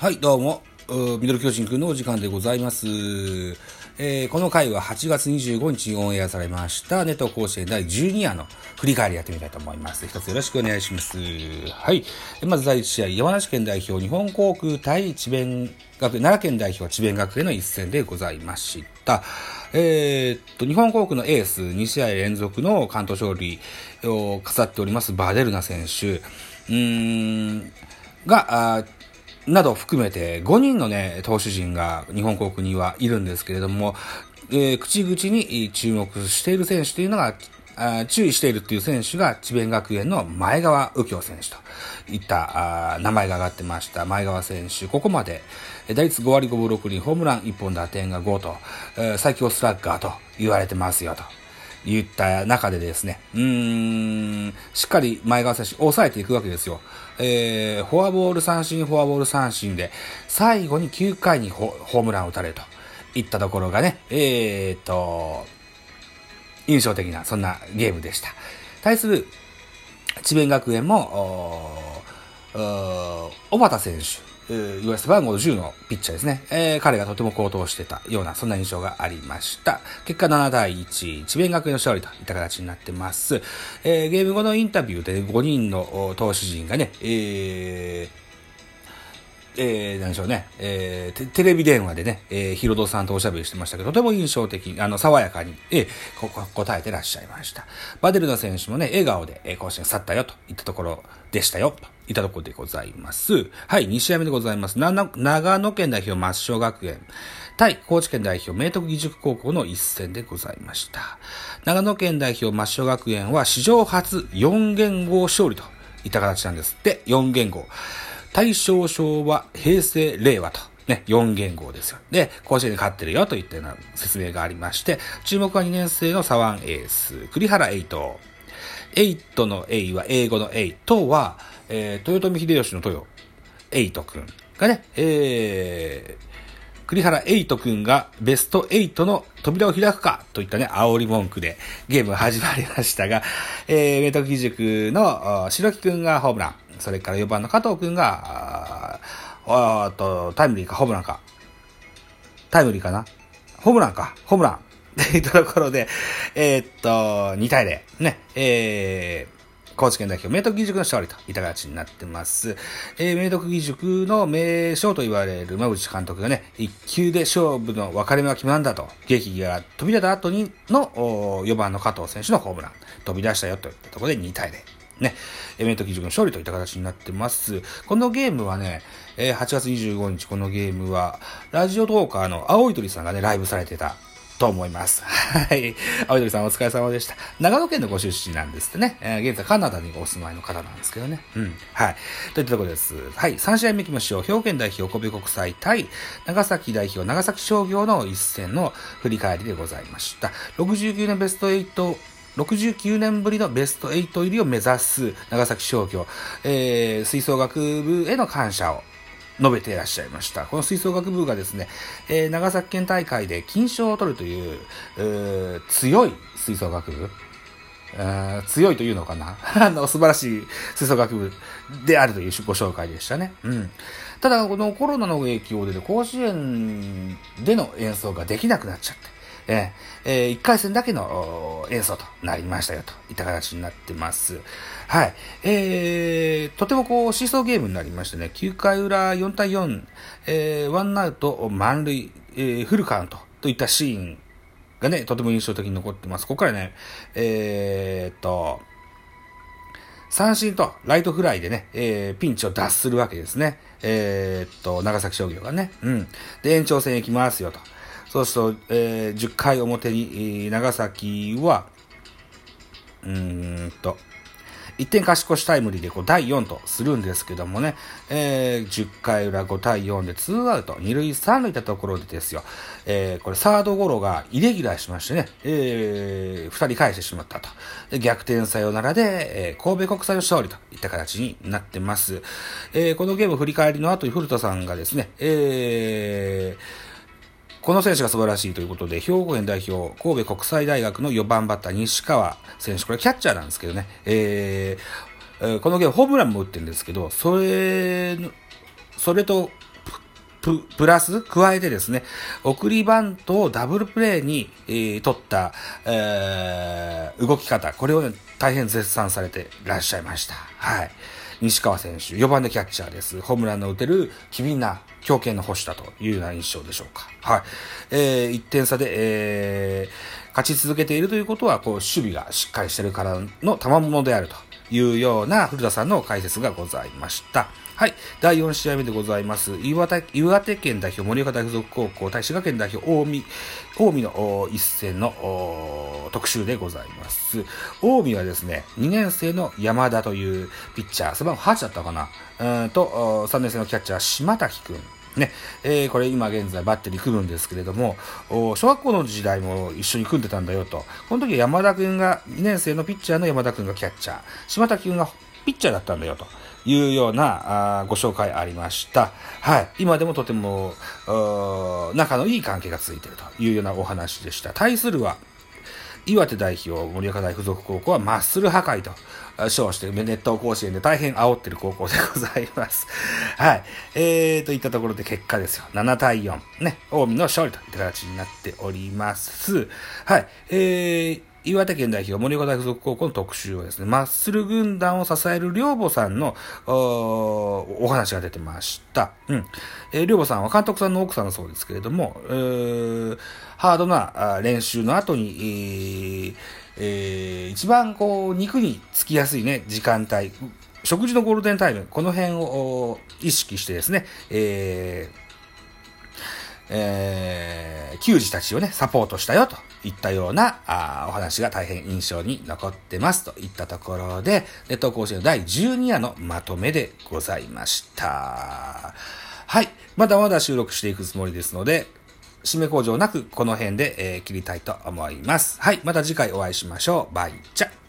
はい、どうも、ミドル巨人くんのお時間でございます。えー、この回は8月25日にオンエアされましたネット甲子園第12夜の振り返りやってみたいと思います。一つよろしくお願いします。はい。まず第1試合、山梨県代表日本航空対智弁学園、奈良県代表智弁学園の一戦でございました。えー、っと、日本航空のエース、2試合連続の関東勝利を飾っておりますバーデルナ選手、うーん、が、など含めて5人のね、投手陣が日本航空にはいるんですけれども、えー、口々に注目している選手というのが、あ注意しているっていう選手が智弁学園の前川右京選手といったあ名前が上がってました前川選手。ここまで打率5割5分6厘、ホームラン1本打点が5と、えー、最強スラッガーと言われてますよと。言った中でですね、うーん、しっかり前川選手抑えていくわけですよ。えー、フォアボール三振、フォアボール三振で、最後に9回にホームランを打たれといったところがね、えー、っと、印象的な、そんなゲームでした。対する、智弁学園も、小畑選手、いわゆる背番号10のピッチャーですね。えー、彼がとても高騰してたような、そんな印象がありました。結果7対1、智弁学園の勝利といった形になってます。えー、ゲーム後のインタビューで、ね、5人の投手陣がね、えー、えー、何でしょうね、えー、テレビ電話でね、えー、ヒロドさんとおしゃべりしてましたけど、とても印象的に、あの、爽やかに、えー、答えてらっしゃいました。バデルナ選手もね、笑顔で、えー、甲子園去ったよ、といったところでしたよ、といったところでございます。はい、2試合目でございます。長野県代表、抹消学園。対高知県代表、明徳義塾高校の一戦でございました。長野県代表、松商学園は史上初4元号勝利といった形なんですって、4元号。大正昭和、平成、令和と。ね、4元号ですよ。で、甲子園に勝ってるよといったような説明がありまして、注目は2年生の左腕エース、栗原エイト。エイトのエイは英語のエイトは、えー、豊臣秀吉の豊、エイト君がね、えー、栗原エイト君がベスト8の扉を開くかといったね、煽り文句でゲーム始まりましたが、えー、明徳義塾の白木君がホームラン。それから4番の加藤くんが、ああと、タイムリーか、ホームランか。タイムリーかなホームランか、ホームラン。っていったところで、えー、っと、2対0。ね、えー、高知県代表、明徳義塾の勝利といった形になってます。えー、明徳義塾の名将と言われる馬淵監督がね、1球で勝負の分かれ目は決まるんだと、劇が飛び出た後にの4番の加藤選手のホームラン、飛び出したよといったところで2対0。ね、エメント基準の勝利といった形になってます。このゲームはね、えー、8月25日このゲームは、ラジオトーカーの青い鳥さんがね、ライブされてたと思います。はい。青い鳥さんお疲れ様でした。長野県のご出身なんですってね。えー、現在カナダにお住まいの方なんですけどね。うん。はい。といったところです。はい。3試合目行きましょう。兵庫県代表神戸国際対長崎代表長崎商業の一戦の振り返りでございました。69年ベスト8 69年ぶりのベスト8入りを目指す長崎商業、えー、吹奏楽部への感謝を述べていらっしゃいました。この吹奏楽部がですね、えー、長崎県大会で金賞を取るという、えー、強い吹奏楽部、強いというのかな あの、素晴らしい吹奏楽部であるというご紹介でしたね。うん。ただ、このコロナの影響で、ね、甲子園での演奏ができなくなっちゃって、えー、1回戦だけの演奏となりましたよといった形になってます。はい。えー、とてもこう、シーソーゲームになりましてね、9回裏4対4、えー、ワンアウト満塁、えー、フルカウントといったシーンがね、とても印象的に残ってます。ここからね、えー、っと、三振とライトフライでね、えー、ピンチを脱するわけですね。えー、っと、長崎商業がね。うん。で、延長戦行きますよと。そうすると、えー、10回表に、長崎は、うーんと、1点勝ち越しタイムリーでこう第4とするんですけどもね、えー、10回裏5対4で2アウト、2塁3塁いたところでですよ、えー、これサードゴロがイレギュラーしましてね、えー、2人返してしまったと。逆転サヨナラで、えー、神戸国際の勝利といった形になってます。えー、このゲーム振り返りの後に古田さんがですね、えー、この選手が素晴らしいということで、兵庫県代表、神戸国際大学の4番バッター、西川選手、これキャッチャーなんですけどね、えー、このゲームホームランも打ってるんですけど、それ、それとププラス、加えてですね、送りバントをダブルプレーに、えー、取った、えー、動き方、これをね、大変絶賛されていらっしゃいました。はい。西川選手、4番でキャッチャーです。ホームランの打てる機敏な強肩の星だというような印象でしょうか。はい。えー、1点差で、えー、勝ち続けているということは、こう、守備がしっかりしてるからの賜物であるというような古田さんの解説がございました。はい。第4試合目でございます。岩手岩手県代表、盛岡大付属高校、対滋賀県代表、近江、近江の一戦の特集でございます。近江はですね、2年生の山田というピッチャー、背番号8だったかな、うんと、3年生のキャッチャー、島滝くん。ね、えー、これ今現在バッテリー組むんですけれども、小学校の時代も一緒に組んでたんだよと。この時山田くんが、2年生のピッチャーの山田くんがキャッチャー、島滝くんがピッチャーだったんだよと。いうようなあご紹介ありました。はい。今でもとても、仲のいい関係が続いているというようなお話でした。対するは、岩手代表、盛岡大附属高校はマッスル破壊と称して、ネット甲子園で大変煽ってる高校でございます。はい。えー、といったところで結果ですよ。7対4。ね。近江の勝利といった形になっております。はい。えー、岩手県代表、森岡大附属高校の特集はですね、マッスル軍団を支える両母さんのお話が出てました。うん。えー、両母さんは監督さんの奥さんだそうですけれども、えー、ハードな練習の後に、えーえー、一番こう、肉につきやすいね、時間帯、食事のゴールデンタイム、この辺を意識してですね、えー、えー、球児たちをね、サポートしたよといったようなあお話が大変印象に残ってますといったところで、ネット甲子園の第12夜のまとめでございました。はい。まだまだ収録していくつもりですので、締め工場なくこの辺で、えー、切りたいと思います。はい。また次回お会いしましょう。バイチャ